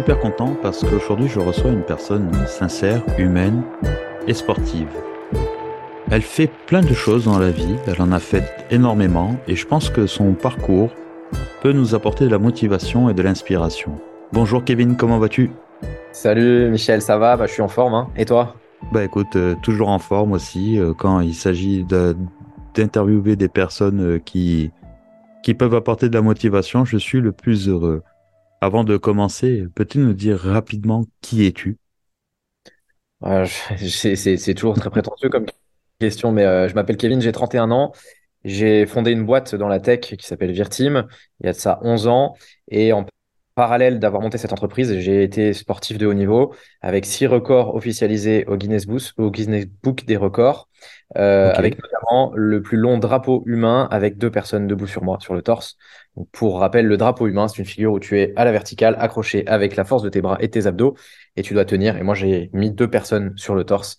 super content parce qu'aujourd'hui je reçois une personne sincère, humaine et sportive. Elle fait plein de choses dans la vie, elle en a fait énormément et je pense que son parcours peut nous apporter de la motivation et de l'inspiration. Bonjour Kevin, comment vas-tu? Salut Michel, ça va? Bah, Je suis en forme, hein. et toi? Bah écoute, euh, toujours en forme aussi euh, quand il s'agit d'interviewer des personnes euh, qui, qui peuvent apporter de la motivation, je suis le plus heureux. Avant de commencer, peux-tu nous dire rapidement qui es-tu? C'est toujours très prétentieux comme question, mais euh, je m'appelle Kevin, j'ai 31 ans. J'ai fondé une boîte dans la tech qui s'appelle Virtim il y a de ça 11 ans. Et en parallèle d'avoir monté cette entreprise, j'ai été sportif de haut niveau avec six records officialisés au Guinness Book, au Guinness Book des records, euh, avec notamment le plus long drapeau humain avec deux personnes debout sur moi, sur le torse. Donc, pour rappel, le drapeau humain, c'est une figure où tu es à la verticale, accroché avec la force de tes bras et tes abdos, et tu dois tenir. Et moi, j'ai mis deux personnes sur le torse,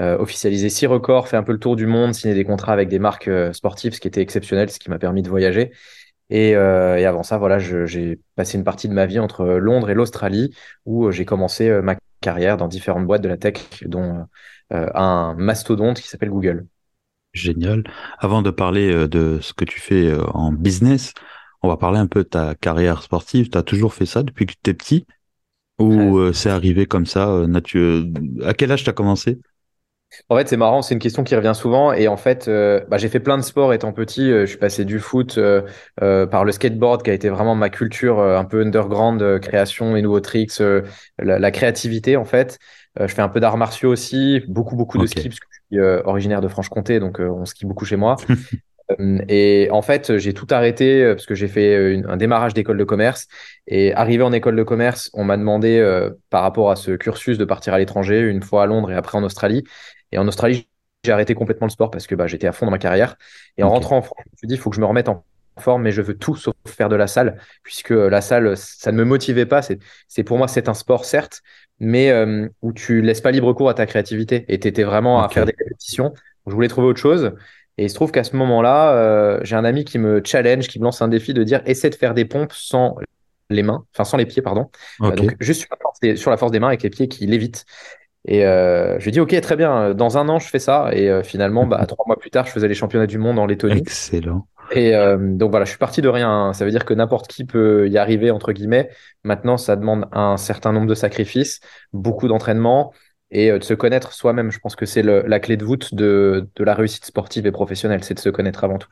euh, officialisé six records, fait un peu le tour du monde, signé des contrats avec des marques euh, sportives, ce qui était exceptionnel, ce qui m'a permis de voyager. Et, euh, et, avant ça, voilà, j'ai passé une partie de ma vie entre Londres et l'Australie, où j'ai commencé ma carrière dans différentes boîtes de la tech, dont un mastodonte qui s'appelle Google. Génial. Avant de parler de ce que tu fais en business, on va parler un peu de ta carrière sportive. Tu as toujours fait ça depuis que tu étais petit? Ou euh, c'est arrivé comme ça euh, À quel âge tu as commencé? En fait, c'est marrant, c'est une question qui revient souvent. Et en fait, euh, bah, j'ai fait plein de sports étant petit. je suis passé du foot par le skateboard, qui a été vraiment ma culture un peu underground, création et nouveaux tricks, la, créativité en fait. je fais un peu d'arts martiaux aussi, beaucoup beaucoup de ski parce que je suis originaire de Franche-Comté, donc on skie beaucoup chez moi. Euh, et en fait, j'ai tout arrêté euh, parce que j'ai fait euh, un démarrage d'école de commerce. Et arrivé en école de commerce, on m'a demandé par rapport à ce cursus de partir à l'étranger, une fois à Londres et après en Australie. Et en Australie, j'ai arrêté complètement le sport parce que bah, j'étais à fond dans ma carrière. Et en rentrant en France, je me suis dit, il faut que je me remette en forme, mais je veux tout sauf faire de la salle, puisque la salle, ça ne me motivait pas. C'est pour moi, c'est un sport, certes, mais où tu laisses pas libre cours à ta créativité. Et tu étais vraiment à faire des compétitions. je voulais trouver autre chose. Et il se trouve qu'à ce moment-là, euh, j'ai un ami qui me challenge, qui me lance un défi de dire essaie de faire des pompes sans les mains, enfin sans les pieds, pardon. Euh, donc juste sur la, force des, sur la, force des, mains avec les pieds qui lévitent. Et euh, je lui dis ok, très bien, dans un an je fais ça. Et euh, finalement, bah, trois mois plus tard, je faisais les championnats du monde en Lettonie. Excellent. Et donc voilà, je suis parti de rien. Ça veut dire que n'importe qui peut y arriver, entre guillemets. Maintenant, ça demande un certain nombre de sacrifices, beaucoup d'entraînement et euh, de se connaître soi-même. Je pense que c'est la clé de voûte de, de, la réussite sportive et professionnelle, c'est de se connaître avant tout.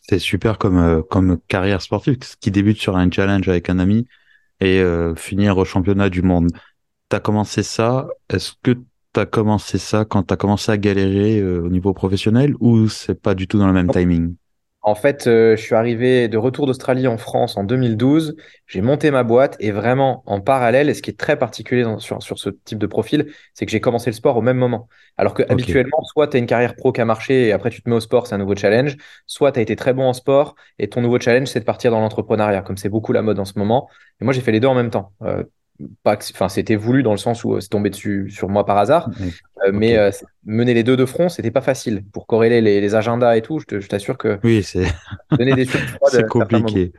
C'est super comme, euh, comme carrière sportive qui débute sur un challenge avec un ami et euh, finir au championnat du monde. Tu as commencé ça, est-ce que tu as commencé ça quand tu as commencé à galérer au niveau professionnel ou c'est pas du tout dans le même timing? en fait, euh, je suis arrivé de retour d'Australie en France en 2012. J'ai monté ma boîte et vraiment en parallèle, et ce qui est très particulier sur, sur, ce type de profil, c'est que j'ai commencé le sport au même moment. Alors que habituellement, soit tu as une carrière pro qui a marché et après tu te mets au sport, c'est un nouveau challenge, soit tu as été très bon en sport et ton nouveau challenge, c'est de partir dans l'entrepreneuriat, comme c'est beaucoup la mode en ce moment. Et moi, j'ai fait les deux en même temps. Euh, pas enfin c'était voulu dans le sens où euh, c'est tombé dessus sur moi par hasard. Euh, mais euh, mener les deux de front c'était pas facile. Pour corréler les, agendas et tout je t'assure que oui c'est donner des c'est compliqué.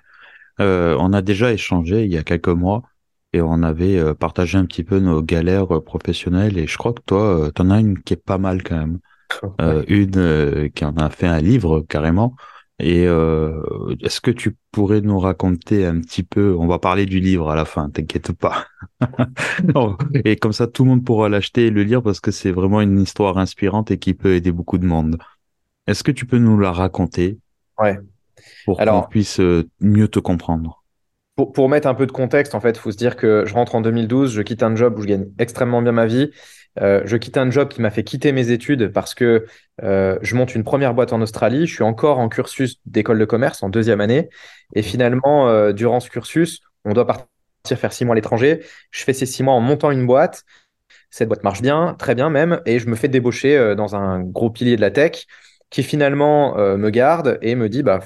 On a déjà échangé il y a quelques mois et on avait partagé un petit peu nos galères professionnelles et je crois que toi tu en as une qui est pas mal quand même. Une qui en a fait un livre carrément et euh, est-ce que tu pourrais nous raconter un petit peu, on va parler du livre à la fin, t'inquiète pas. et comme ça, tout le monde pourra l'acheter et le lire parce que c'est vraiment une histoire inspirante et qui peut aider beaucoup de monde. Est-ce que tu peux nous la raconter? Ouais. Pour qu'on puisse euh, mieux te comprendre. Pour, mettre un peu de contexte, en fait, il faut se dire que je rentre en 2012, je quitte un job où je gagne extrêmement bien ma vie. Euh, je quitte un job qui m'a fait quitter mes études parce que euh, je monte une première boîte en Australie. Je suis encore en cursus d'école de commerce en deuxième année. Et finalement, euh, durant ce cursus, on doit partir faire six mois à l'étranger. Je fais ces six mois en montant une boîte. Cette boîte marche bien, très bien même, et je me fais débaucher dans un gros pilier de la tech qui finalement me garde et me dit bah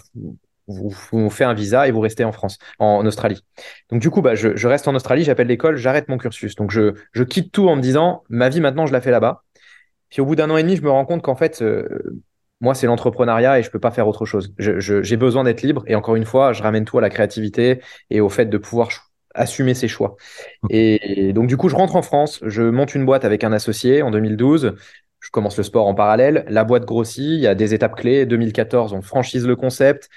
vous, vous faites un visa et vous restez en France, en, Australie. Donc du coup, bah, je, reste en Australie, j'appelle l'école, j'arrête mon cursus. Donc je, je, quitte tout en me disant, ma vie maintenant, je la fais là-bas. Puis au bout d'un an et demi, je me rends compte qu'en fait, euh, moi, c'est l'entrepreneuriat et je peux pas faire autre chose. J'ai besoin d'être libre et encore une fois, je ramène tout à la créativité et au fait de pouvoir assumer ses choix. Et, donc, du coup, je rentre en France, je monte une boîte avec un associé en 2012. Je commence le sport en parallèle. La boîte grossit, il y a des étapes clés. 2014, on franchise le concept.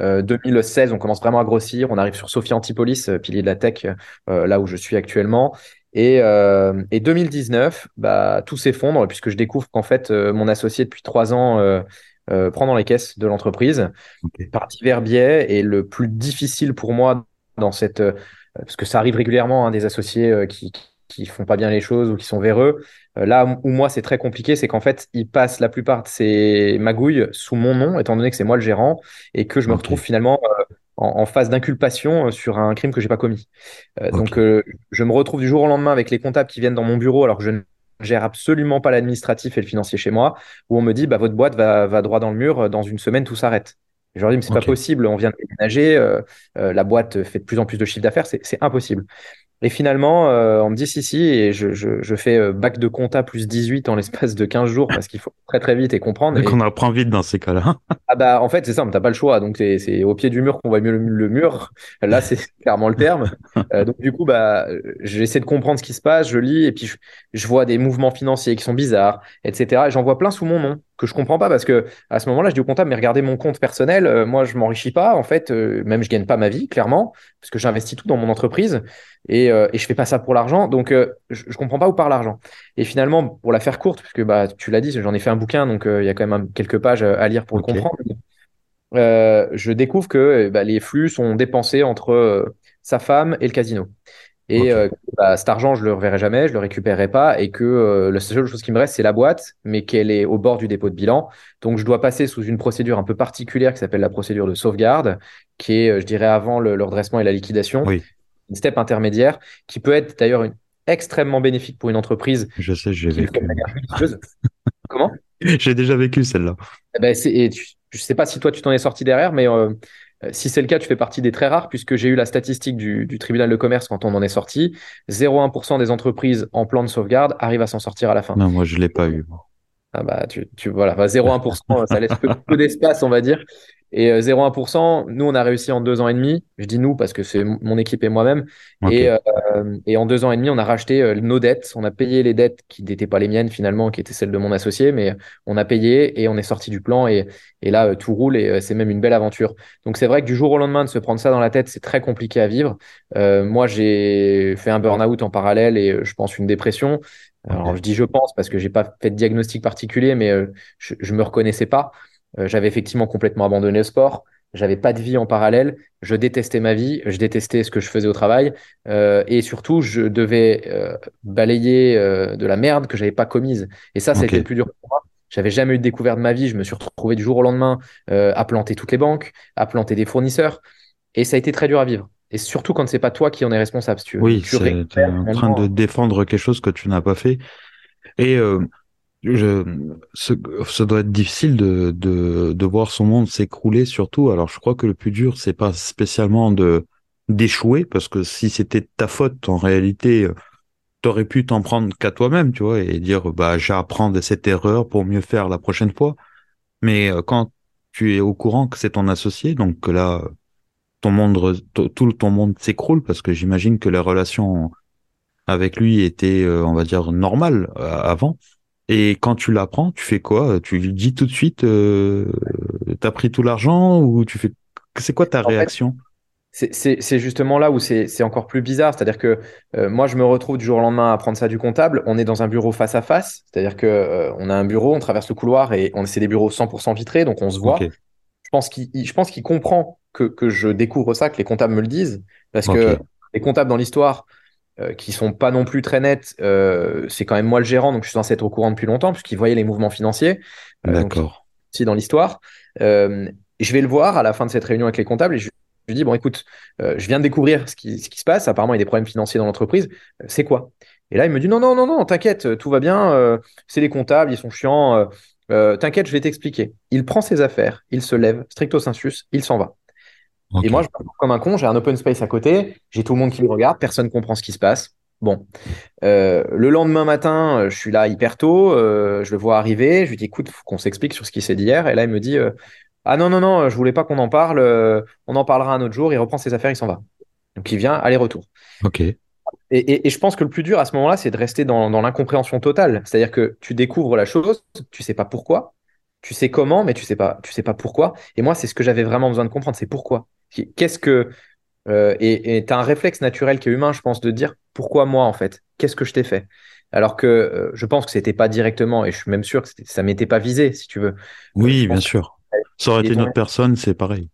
2016, euh, on commence vraiment à grossir. On arrive sur Sophie Antipolis, euh, pilier de la tech, euh, là où je suis actuellement. Et, 2019, bah, tout s'effondre puisque je découvre qu'en fait, mon associé depuis trois ans prend dans les caisses de l'entreprise par divers biais. Et le plus difficile pour moi dans cette, parce que ça arrive régulièrement, hein, des associés qui, qui font pas bien les choses ou qui sont véreux. Là où moi c'est très compliqué, c'est qu'en fait ils passent la plupart de ces magouilles sous mon nom, étant donné que c'est moi le gérant et que je me retrouve finalement en, phase d'inculpation euh, sur un crime que j'ai pas commis. Euh, donc, euh, je me retrouve du jour au lendemain avec les comptables qui viennent dans mon bureau alors que je ne gère absolument pas l'administratif et le financier chez moi, où on me dit bah, votre boîte va, droit dans le mur, dans une semaine tout s'arrête. Je leur dis mais c'est pas possible, on vient de déménager, la boîte fait de plus en plus de chiffre d'affaires, c'est impossible. Et finalement, euh, on me dit si, si, et je, je, je fais euh, bac de compta plus 18 en l'espace de 15 jours parce qu'il faut très très vite et comprendre. Donc on apprend vite dans ces cas-là. ah bah en fait c'est simple, t'as pas le choix. Donc c'est au pied du mur qu'on voit mieux le, mur. Là c'est clairement le terme. Euh, donc du coup bah j'essaie de comprendre ce qui se passe, je lis et puis je, je vois des mouvements financiers qui sont bizarres, etc. Et j'en vois plein sous mon nom que je comprends pas parce que à ce moment-là, je dis au comptable, mais regardez mon compte personnel, euh, moi je m'enrichis pas, en fait, même je gagne pas ma vie, clairement, parce que j'investis tout dans mon entreprise et, euh, et je fais pas ça pour l'argent, donc je, je, comprends pas où part l'argent. Et finalement, pour la faire courte, puisque bah tu l'as dit, j'en ai fait un bouquin, donc il y a quand même quelques pages à lire pour le comprendre. je découvre que bah, les flux sont dépensés entre sa femme et le casino. Et euh, bah, cet argent, je le reverrai jamais, je le récupérerai pas, et que euh, la seule chose qui me reste, c'est la boîte, mais qu'elle est au bord du dépôt de bilan. Donc, je dois passer sous une procédure un peu particulière qui s'appelle la procédure de sauvegarde, qui est, euh, je dirais, avant le, redressement et la liquidation. Oui. Une step intermédiaire, qui peut être d'ailleurs extrêmement bénéfique pour une entreprise. Je sais, j'ai vécu. Comment? J'ai déjà vécu celle-là. Eh ben, et je sais pas si toi tu t'en es sorti derrière, mais euh, si c'est le cas, tu fais partie des très rares, puisque j'ai eu la statistique du, tribunal de commerce quand on en est sorti. 0,1% des entreprises en plan de sauvegarde arrivent à s'en sortir à la fin. Non, moi, je ne l'ai pas eu. Ah bah, tu, tu voilà, 0,1%, ça laisse peu d'espace, on va dire. Et 0,1%, euh, nous, on a réussi en deux ans et demi. Je dis nous parce que c'est mon équipe et moi-même. Et, euh, et, en deux ans et demi, on a racheté euh, nos dettes. On a payé les dettes qui n'étaient pas les miennes finalement, qui étaient celles de mon associé, mais on a payé et on est sorti du plan. Et, et là, tout roule et c'est même une belle aventure. Donc c'est vrai que du jour au lendemain, de se prendre ça dans la tête, c'est très compliqué à vivre. moi, j'ai fait un burn-out en parallèle et je pense une dépression. Alors je dis je pense parce que j'ai pas fait de diagnostic particulier, mais je, je me reconnaissais pas. Euh, j'avais effectivement complètement abandonné le sport. J'avais pas de vie en parallèle. Je détestais ma vie. Je détestais ce que je faisais au travail. Euh, et surtout, je devais euh, balayer de la merde que j'avais pas commise. Et ça, c'était le plus dur pour moi. J'avais jamais eu de découverte de ma vie. Je me suis retrouvé du jour au lendemain à planter toutes les banques, à planter des fournisseurs. Et ça a été très dur à vivre. Et surtout quand c'est pas toi qui en es responsable, si tu veux. Oui, tu es en train de défendre quelque chose que tu n'as pas fait. Et je, ce, doit être difficile de, de, de voir son monde s'écrouler surtout. Alors je crois que le plus dur, c'est pas spécialement de d'échouer, parce que si c'était ta faute, en réalité, t'aurais pu t'en prendre qu'à toi-même, tu vois, et dire bah j'apprends de cette erreur pour mieux faire la prochaine fois. Mais euh, quand tu es au courant que c'est ton associé, donc là ton monde, tout ton monde s'écroule parce que j'imagine que la relation avec lui était, euh, on va dire, normale euh, avant. Et quand tu l'apprends, tu fais quoi? Tu lui dis tout de suite, euh, t'as pris tout l'argent ou tu fais C'est quoi ta réaction? C'est justement là où c'est encore plus bizarre. C'est-à-dire que euh, moi, je me retrouve du jour au lendemain à prendre ça du comptable. On est dans un bureau face à face. C'est-à-dire que euh, on a un bureau, on traverse le couloir et on c'est des bureaux 100% vitrés, donc on se voit. Je pense qu'il comprend que, que, je découvre ça, que les comptables me le disent, parce que les comptables dans l'histoire, euh, qui sont pas non plus très nets, euh, c'est quand même moi le gérant, donc je suis censé être au courant depuis longtemps, puisqu'il voyait les mouvements financiers. Euh, D'accord. Si dans l'histoire. je vais le voir à la fin de cette réunion avec les comptables et je lui dis, bon, écoute, je viens de découvrir ce qui, ce qui se passe. Apparemment, il y a des problèmes financiers dans l'entreprise. c'est quoi? Et là, il me dit, non, non, non, non, t'inquiète, tout va bien. c'est les comptables, ils sont chiants. t'inquiète, je vais t'expliquer. Il prend ses affaires, il se lève, stricto sensus, il s'en va. Et moi, je comme un con, j'ai un open space à côté, j'ai tout le monde qui me regarde, personne ne comprend ce qui se passe. Bon, le lendemain matin, je suis là hyper tôt, je le vois arriver, je lui dis écoute, faut qu'on s'explique sur ce qui s'est dit hier. Et là, il me dit ah non non non, je voulais pas qu'on en parle, on en parlera un autre jour. Il reprend ses affaires, il s'en va. Donc il vient aller-retour. Ok. Et, je pense que le plus dur à ce moment-là, c'est de rester dans, l'incompréhension totale. C'est-à-dire que tu découvres la chose, tu sais pas pourquoi, tu sais comment, mais tu sais pas, tu sais pas pourquoi. Et moi, c'est ce que j'avais vraiment besoin de comprendre, c'est pourquoi. Qu'est-ce que euh, et tu as un réflexe naturel qui est humain, je pense, de dire pourquoi moi en fait, qu'est-ce que je t'ai fait? Alors que euh, je pense que c'était pas directement, et je suis même sûr que ça m'était pas visé, si tu veux. Oui, bien sûr. Ça aurait été une autre personne, c'est pareil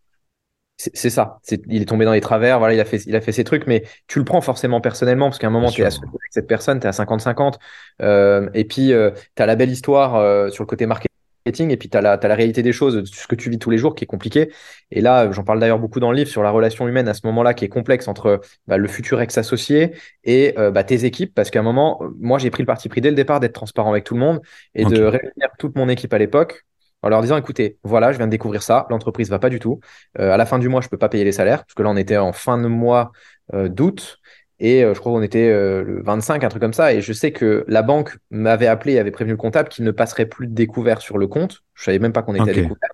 c'est ça. il est tombé dans les travers, voilà, il a fait, il a fait ses trucs, mais tu le prends forcément personnellement parce qu'à un moment, tu es associé avec cette personne, tu es à 50-50. Euh, et puis, euh, tu as la belle histoire euh, sur le côté marketing, et puis tu as, la réalité des choses, ce que tu vis tous les jours qui est compliqué. Et là, j'en parle d'ailleurs beaucoup dans le livre sur la relation humaine à ce moment-là qui est complexe entre bah, le futur ex-associé et bah, tes équipes, parce qu'à un moment, moi, j'ai pris le parti pris dès le départ d'être transparent avec tout le monde et de réunir toute mon équipe à l'époque en leur disant écoutez, voilà, je viens de découvrir ça, l'entreprise va pas du tout. Euh, à la fin du mois, je peux pas payer les salaires, parce que là, on était en fin de mois euh, d'août, et euh, je crois qu'on était le 25, un truc comme ça. Et je sais que la banque m'avait appelé et avait prévenu le comptable qu'il ne passerait plus de découvert sur le compte. Je savais même pas qu'on était à découvert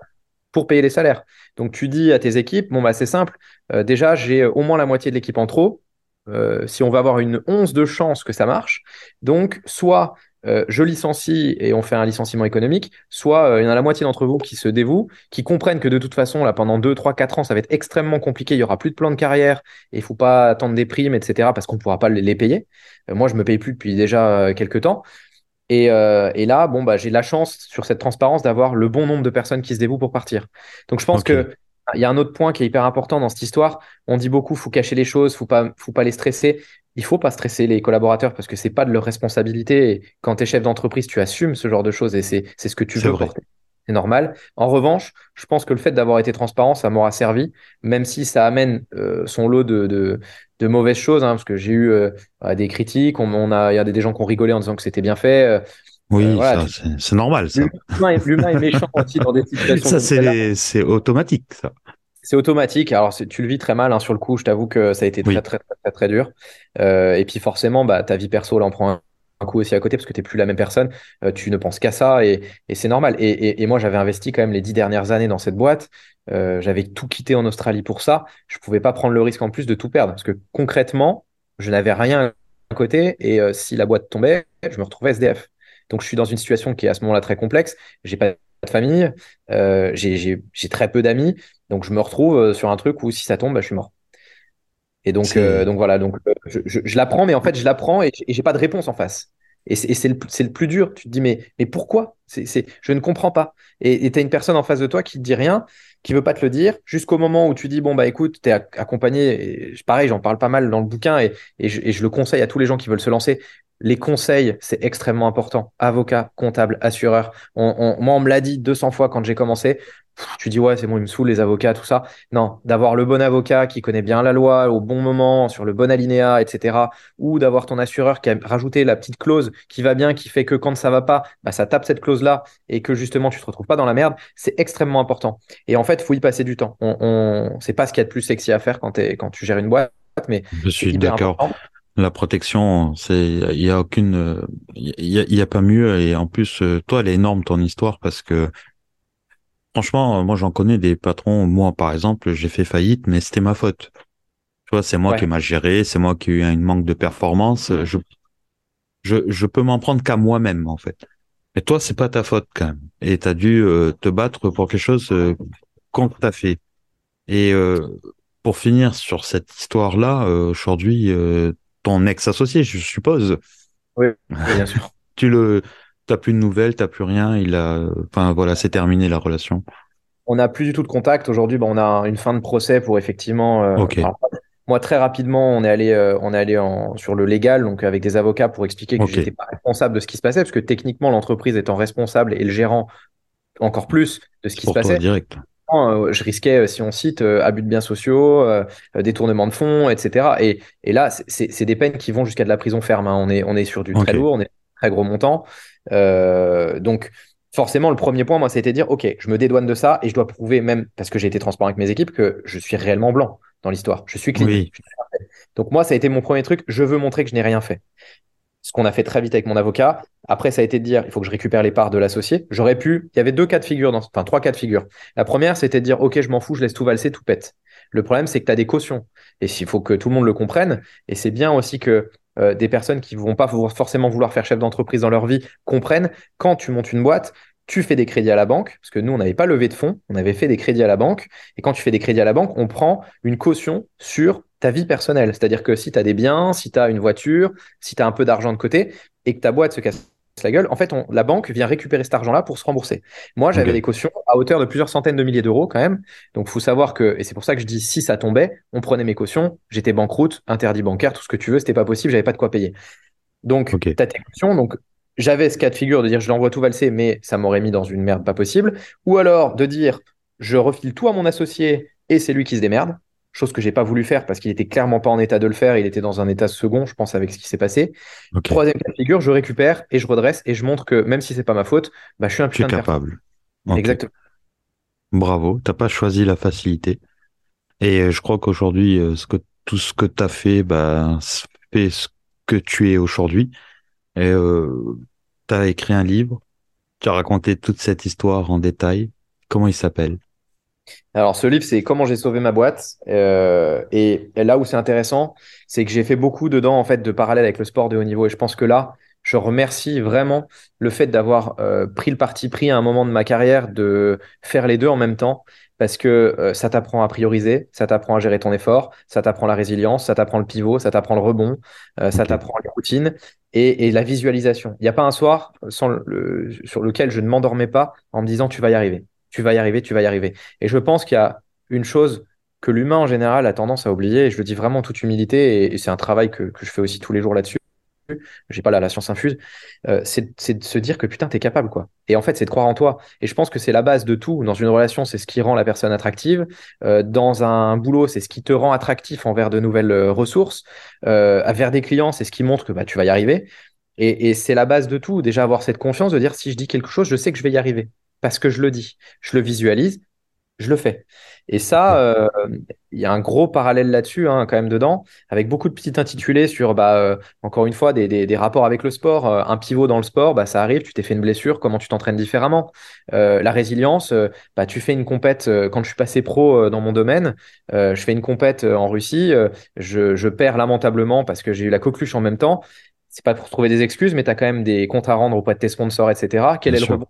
pour payer les salaires. Donc tu dis à tes équipes, bon bah c'est simple, déjà j'ai au moins la moitié de l'équipe en trop. si on va avoir une once de chance que ça marche, donc soit euh, je licencie et on fait un licenciement économique, soit euh, il y en a la moitié d'entre vous qui se dévouent, qui comprennent que de toute façon, là, pendant 2, 3, 4 ans, ça va être extrêmement compliqué, il n'y aura plus de plan de carrière et il ne faut pas attendre des primes, etc., parce qu'on ne pourra pas les payer. Euh, moi, je ne me paye plus depuis déjà quelques temps. Et, là, bon, bah, j'ai la chance sur cette transparence d'avoir le bon nombre de personnes qui se dévouent pour partir. Donc, je pense que il y a un autre point qui est hyper important dans cette histoire. On dit beaucoup, faut cacher les choses, faut pas, faut pas les stresser il faut pas stresser les collaborateurs parce que c'est pas de leur responsabilité. Et quand tu es chef d'entreprise, tu assumes ce genre de choses et c'est ce que tu veux porter. C'est normal. En revanche, je pense que le fait d'avoir été transparent, ça m'aura servi, même si ça amène euh, son lot de, de, mauvaises choses, hein, parce que j'ai eu euh, des critiques, on, a, il y a des gens qui ont rigolé en disant que c'était bien fait. Euh, oui, c'est normal. L'humain est, méchant aussi dans des situations. Ça, c'est automatique, ça. C'est automatique. Alors, tu le vis très mal hein, sur le coup. Je t'avoue que ça a été très, très, très, très, dur. Euh, et puis, forcément, bah, ta vie perso, en prend un, coup aussi à côté parce que tu n'es plus la même personne. Euh, tu ne penses qu'à ça et, c'est normal. Et, moi, j'avais investi quand même les dix dernières années dans cette boîte. Euh, j'avais tout quitté en Australie pour ça. Je ne pouvais pas prendre le risque en plus de tout perdre parce que concrètement, je n'avais rien à côté. Et si la boîte tombait, je me retrouvais SDF. Donc, je suis dans une situation qui est à ce moment-là très complexe. J'ai pas de famille, j'ai très peu d'amis. Donc je me retrouve euh, sur un truc où si ça tombe, bah, je suis mort. Et donc, euh, donc voilà, donc euh, je, je, l'apprends, mais en fait, je l'apprends et, et j'ai pas de réponse en face. Et c'est le, le, plus dur. Tu te dis, mais, mais pourquoi? C'est Je ne comprends pas. Et tu as une personne en face de toi qui te dit rien, qui veut pas te le dire, jusqu'au moment où tu dis, bon, bah écoute, tu es accompagné. Et pareil, j'en parle pas mal dans le bouquin et, et, je, et, je, le conseille à tous les gens qui veulent se lancer. Les conseils, c'est extrêmement important. Avocat, comptable, assureur. On, moi, on me l'a dit 200 fois quand j'ai commencé. Tu dis ouais c'est bon il me saoule les avocats tout ça. Non d'avoir le bon avocat qui connaît bien la loi au bon moment sur le bon alinéa etc ou d'avoir ton assureur qui a rajouté la petite clause qui va bien qui fait que quand ça va pas bah, ça tape cette clause là et que justement tu te retrouves pas dans la merde c'est extrêmement important. Et en fait faut y passer du temps. On, on... c'est pas ce qu'il y a de plus sexy à faire quand, es, quand tu gères une boîte mais je suis d'accord la protection, c'est il y a aucune, il y a, y a, pas mieux et en plus toi elle est énorme ton histoire parce que Franchement, moi j'en connais des patrons. Moi, par exemple, j'ai fait faillite, mais c'était ma faute. Tu vois, c'est moi qui m'a géré, c'est moi qui ai eu un manque de performance. Je, je, je peux m'en prendre qu'à moi-même, en fait. Et toi, c'est pas ta faute quand même. Et tu as dû euh, te battre pour quelque chose euh, qu'on t'a fait. Et euh, pour finir sur cette histoire-là, aujourd'hui, ton ex-associé, je suppose. Oui, bien sûr. tu le, T'as plus de nouvelles, t'as plus rien. Il a, enfin voilà, c'est terminé la relation. On n'a plus du tout de contact aujourd'hui. on a une fin de procès pour effectivement. Euh, moi, très rapidement, on est allé, euh, on est allé en, sur le légal, donc avec des avocats pour expliquer que je j'étais pas responsable de ce qui se passait, parce que techniquement, l'entreprise étant responsable et le gérant encore plus de ce qui se passait. direct. Euh, je risquais, si on cite, abus de biens sociaux, détournement de fonds, etc. Et, et là, c'est des peines qui vont jusqu'à de la prison ferme. Hein. On, est, on est sur du très lourd, on est très gros montant. Euh, donc, forcément, le premier point, moi, c'était de dire, OK, je me dédouane de ça et je dois prouver, même parce que j'ai été transparent avec mes équipes, que je suis réellement blanc dans l'histoire. Je suis clean. Donc moi, ça a été mon premier truc. Je veux montrer que je n'ai rien fait. Qu'on a fait très vite avec mon avocat. Après, ça a été de dire, il faut que je récupère les parts de l'associé. J'aurais pu. Il y avait deux cas de figure, dans... enfin trois cas de figure. La première, c'était de dire, ok, je m'en fous, je laisse tout valser, tout pète. Le problème, c'est que tu as des cautions. Et il faut que tout le monde le comprenne. Et c'est bien aussi que euh, des personnes qui vont pas forcément vouloir faire chef d'entreprise dans leur vie comprennent quand tu montes une boîte, tu fais des crédits à la banque, parce que nous, on n'avait pas levé de fonds, on avait fait des crédits à la banque. Et quand tu fais des crédits à la banque, on prend une caution sur ta vie personnelle. C'est-à-dire que si tu as des biens, si tu as une voiture, si tu as un peu d'argent de côté et que ta boîte se casse la gueule, en fait, la banque vient récupérer cet argent-là pour se rembourser. Moi, j'avais des cautions à hauteur de plusieurs centaines de milliers d'euros quand même. Donc, faut savoir que, et c'est pour ça que je dis si ça tombait, on prenait mes cautions, j'étais banqueroute, interdit bancaire, tout ce que tu veux, c'était pas possible, j'avais pas de quoi payer. Donc, tu as tes cautions. Donc, j'avais ce cas de figure de dire je l'envoie tout valser, mais ça m'aurait mis dans une merde pas possible. Ou alors de dire je refile tout à mon associé et c'est lui qui se démerde. Chose que j'ai pas voulu faire parce qu'il était clairement pas en état de le faire. Il était dans un état second, je pense, avec ce qui s'est passé. Troisième cas de figure, je récupère et je redresse et je montre que même si c'est pas ma faute, bah, je suis un putain capable. Exactement. Bravo, t'as pas choisi la facilité. Et euh, je crois qu'aujourd'hui, euh, ce que, tout ce que tu as fait, bah, fait ce que tu es aujourd'hui. Et euh, tu as écrit un livre, tu as raconté toute cette histoire en détail. Comment il s'appelle? Alors, ce livre, c'est Comment j'ai sauvé ma boîte. Euh, et, là où c'est intéressant, c'est que j'ai fait beaucoup dedans, en fait, de parallèles avec le sport de haut niveau. Et je pense que là, je remercie vraiment le fait d'avoir euh, pris le parti pris à un moment de ma carrière de faire les deux en même temps parce que euh, ça t'apprend à prioriser, ça t'apprend à gérer ton effort, ça t'apprend la résilience, ça t'apprend le pivot, ça t'apprend le rebond, euh, ça t'apprend les routines et, la visualisation. Il n'y a pas un soir sur lequel je ne m'endormais pas en me disant tu vas y arriver, tu vas y arriver, tu vas y arriver. Et je pense qu'il y a une chose que l'humain en général a tendance à oublier, et je le dis vraiment en toute humilité, et, c'est un travail que je fais aussi tous les jours là-dessus, j'ai pas la, science infuse, euh, c'est de se dire que putain, t'es capable, quoi. Et en fait, c'est de croire en toi. Et je pense que c'est la base de tout. Dans une relation, c'est ce qui rend la personne attractive. Euh, dans un boulot, c'est ce qui te rend attractif envers de nouvelles euh, ressources. vers des clients, c'est ce qui montre que bah, tu vas y arriver. Et, et c'est la base de tout. Déjà, avoir cette confiance de dire si je dis quelque chose, je sais que je vais y arriver. Parce que je le dis. Je le visualise, je le fais. Et ça, euh, il y a un gros parallèle là-dessus, hein, quand même, dedans, avec beaucoup de petits intitulés sur, bah, euh, encore une fois, des, des, rapports avec le sport. Euh, un pivot dans le sport, bah, ça arrive, tu t'es fait une blessure, comment tu t'entraînes différemment? la résilience, bah, tu fais une compète, quand je suis passé pro dans mon domaine, je fais une compète en Russie, je, je perds lamentablement parce que j'ai eu la coqueluche en même temps. C'est pas pour trouver des excuses, mais tu as quand même des comptes à rendre auprès de tes sponsors, etc. Quel est le rebond?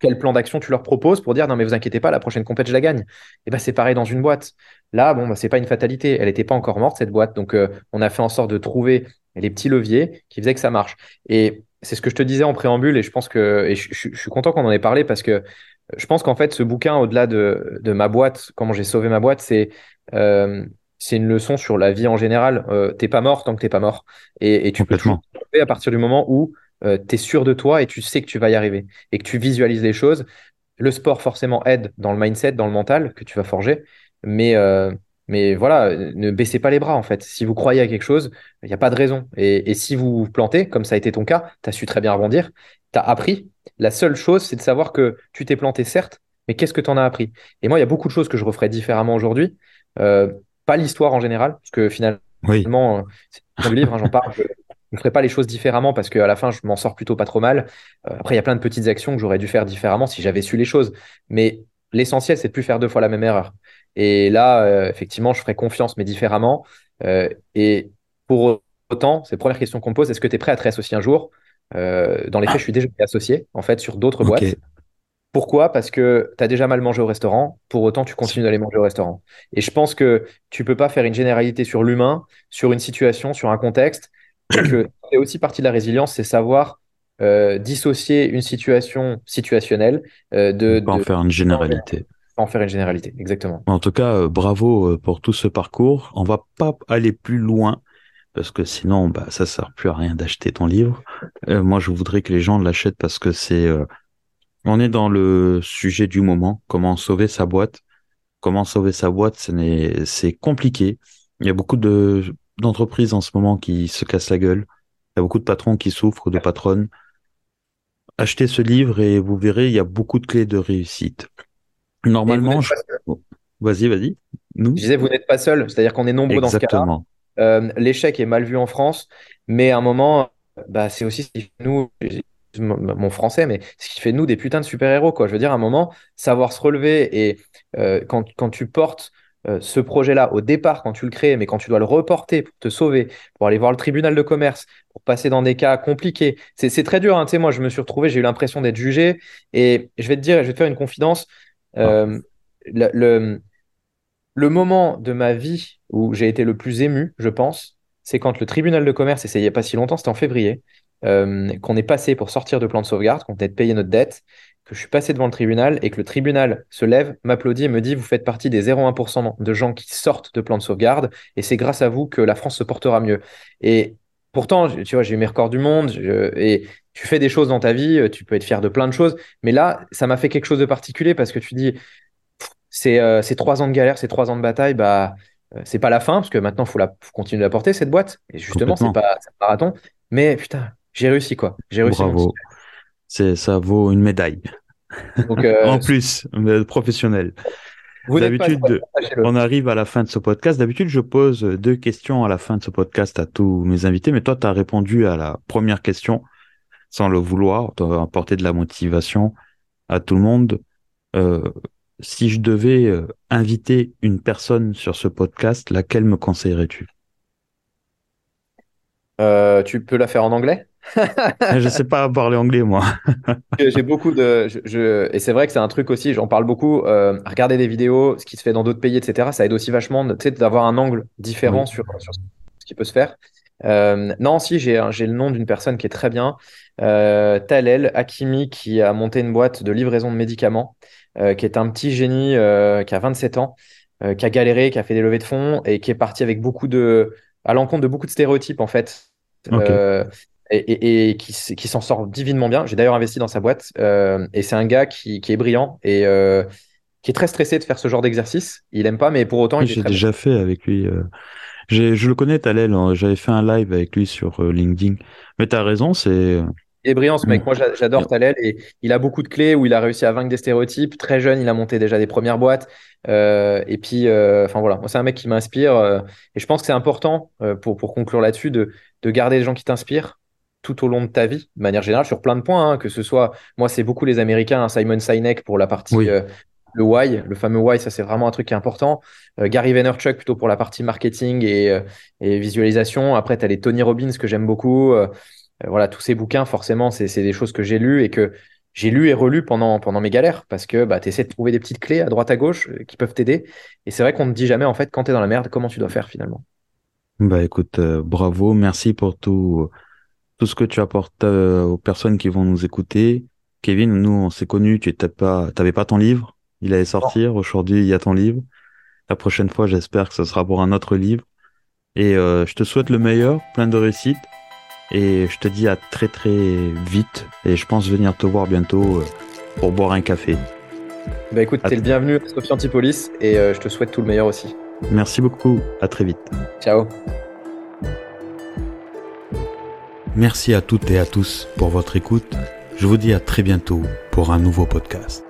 Quel plan d'action tu leur proposes pour dire non mais vous inquiétez pas, la prochaine compète je la gagne. Et ben c'est pareil dans une boîte. Là bon bah, c'est pas une fatalité, elle n'était pas encore morte cette boîte, donc euh, on a fait en sorte de trouver les petits leviers qui faisaient que ça marche. Et c'est ce que je te disais en préambule et je pense que et je, suis content qu'on en ait parlé parce que je pense qu'en fait ce bouquin au-delà de, de, ma boîte, comment j'ai sauvé ma boîte, c'est euh, c'est une leçon sur la vie en général. Euh, t'es pas mort tant que t'es pas mort. Et, et tu peux tout à partir du moment où euh, tu es sûr de toi et tu sais que tu vas y arriver et que tu visualises les choses. Le sport forcément aide dans le mindset, dans le mental que tu vas forger, mais, euh, mais voilà, ne baissez pas les bras en fait. Si vous croyez à quelque chose, il n'y a pas de raison. Et, si vous vous plantez, comme ça a été ton cas, tu as su très bien rebondir, tu as appris. La seule chose, c'est de savoir que tu t'es planté, certes, mais qu'est-ce que tu en as appris? Et moi, il y a beaucoup de choses que je referais différemment aujourd'hui. Euh, pas l'histoire en général, parce que finalement, oui. c'est le livre, hein, j'en parle, je ne ferai pas les choses différemment parce qu'à la fin, je m'en sors plutôt pas trop mal. Euh, après, il y a plein de petites actions que j'aurais dû faire différemment si j'avais su les choses. Mais l'essentiel, c'est de plus faire deux fois la même erreur. Et là, euh, effectivement, je ferai confiance, mais différemment. Euh, et pour autant, c'est la première question qu'on me pose, est-ce que tu es prêt à te réassocier un jour? Dans les faits, je suis déjà associé, en fait, sur d'autres boîtes. Pourquoi? Parce que tu as déjà mal mangé au restaurant, pour autant tu continues d'aller manger au restaurant. Et je pense que tu peux pas faire une généralité sur l'humain, sur une situation, sur un contexte, c'est aussi partie de la résilience, c'est savoir euh, dissocier une situation situationnelle euh, de, pas en faire une généralité. en faire une généralité, exactement. En tout cas, euh, bravo pour tout ce parcours. On va pas aller plus loin parce que sinon, bah, ça sert plus à rien d'acheter ton livre. moi, je voudrais que les gens l'achètent parce que c'est, on est dans le sujet du moment. Comment sauver sa boîte? Comment sauver sa boîte C'est compliqué. Il y a beaucoup de d'entreprises en ce moment qui se cassent la gueule. Il y a beaucoup de patrons qui souffrent, de patronnes. Achetez ce livre et vous verrez, il y a beaucoup de clés de réussite. Normalement, je... vas-y, vas-y. Nous. Je disais, vous n'êtes pas seul, c'est-à-dire qu'on est nombreux dans ce cas-là. l'échec est mal vu en France, mais à un moment, bah, c'est aussi ce qui fait nous, mon français, mais ce qui fait nous des putains de super-héros. Quoi. Je veux dire, à un moment, savoir se relever et quand, quand tu portes euh, ce projet-là au départ quand tu le crées, mais quand tu dois le reporter pour te sauver, pour aller voir le tribunal de commerce, pour passer dans des cas compliqués, c'est très dur. Hein. Tu sais, moi, je me suis retrouvé, j'ai eu l'impression d'être jugé. Et je vais te dire, je vais te faire une confidence. Euh, le, le, moment de ma vie où j'ai été le plus ému, je pense, c'est quand le tribunal de commerce, et il n'y a pas si longtemps, c'était en février, euh, qu'on est passé pour sortir de plan de sauvegarde, qu'on venait de payer notre dette que je suis passé devant le tribunal et que le tribunal se lève, m'applaudit et me dit Vous faites partie des 0,1% de gens qui sortent de plan de sauvegarde et c'est grâce à vous que la France se portera mieux. Et pourtant, tu vois, j'ai eu mes records du monde et tu fais des choses dans ta vie, tu peux être fier de plein de choses, mais là, ça m'a fait quelque chose de particulier parce que tu dis C'est euh, trois ans de galère, c'est trois ans de bataille, bah. Euh, c'est pas la fin, parce que maintenant, il faut, faut continuer à porter cette boîte. Et justement, c'est pas un marathon. Mais putain, j'ai réussi, quoi. J'ai réussi. Bravo c'est ça vaut une médaille. Euh, en plus, professionnel. D'habitude, on arrive à la fin de ce podcast. D'habitude, je pose deux questions à la fin de ce podcast à tous mes invités, mais toi, tu as répondu à la première question sans le vouloir, tu as apporté de la motivation à tout le monde. Euh, si je devais euh, inviter une personne sur ce podcast, laquelle me conseillerais-tu? Tu peux la faire en anglais? Je sais pas parler anglais, moi. J'ai beaucoup de. Je, Et c'est vrai que c'est un truc aussi, j'en parle beaucoup. Euh, regarder des vidéos, ce qui se fait dans d'autres pays, etc. Ça aide aussi vachement d'avoir un angle différent sur, sur, ce qui peut se faire. Euh, non, si, j'ai le nom d'une personne qui est très bien. Euh, Talel Hakimi, qui a monté une boîte de livraison de médicaments, qui est un petit génie qui a 27 ans, qui a galéré, qui a fait des levées de fonds et qui est parti avec beaucoup de. à l'encontre de beaucoup de stéréotypes, en fait. Okay et, qui, s'en sort divinement bien. J'ai d'ailleurs investi dans sa boîte euh, et c'est un gars qui, est brillant et euh, qui est très stressé de faire ce genre d'exercice. Il aime pas, mais pour autant, J'ai déjà fait avec lui. Euh, je le connais, Talel. Hein. J'avais fait un live avec lui sur LinkedIn. Mais tu as raison, c'est. Il est brillant ce mec. Moi, j'adore Talel et il a beaucoup de clés où il a réussi à vaincre des stéréotypes. Très jeune, il a monté déjà des premières boîtes. et puis, enfin voilà, c'est un mec qui m'inspire. et je pense que c'est important pour, pour conclure là-dessus de, de garder les gens qui t'inspirent tout au long de ta vie, de manière générale, sur plein de points, hein, que ce soit, moi, c'est beaucoup les Américains, hein, Simon Sinek pour la partie, euh, le why, le fameux why, ça c'est vraiment un truc qui est important. Euh, Gary Vaynerchuk plutôt pour la partie marketing et, euh, visualisation. Après, tu as les Tony Robbins que j'aime beaucoup. voilà, tous ces bouquins, forcément, c'est des choses que j'ai lues et que j'ai lu et relu pendant, pendant mes galères parce que bah, tu essaies de trouver des petites clés à droite à gauche qui peuvent t'aider. Et c'est vrai qu'on ne dit jamais, en fait, quand tu es dans la merde, comment tu dois faire finalement. Bah écoute, bravo, merci pour tout tout ce que tu apportes euh, aux personnes qui vont nous écouter. Kevin, nous, on s'est connus, tu n'avais pas, pas ton livre, il allait sortir. Aujourd'hui, il y a ton livre. La prochaine fois, j'espère que ce sera pour un autre livre. Et euh, je te souhaite le meilleur, plein de réussite. Et je te dis à très très vite. Et je pense venir te voir bientôt euh, pour boire un café. Bah écoute, t'es le bienvenu à Sophie Antipolis et je te souhaite tout le meilleur aussi. Merci beaucoup, à très vite. Ciao. Merci à toutes et à tous pour votre écoute. Je vous dis à très bientôt pour un nouveau podcast.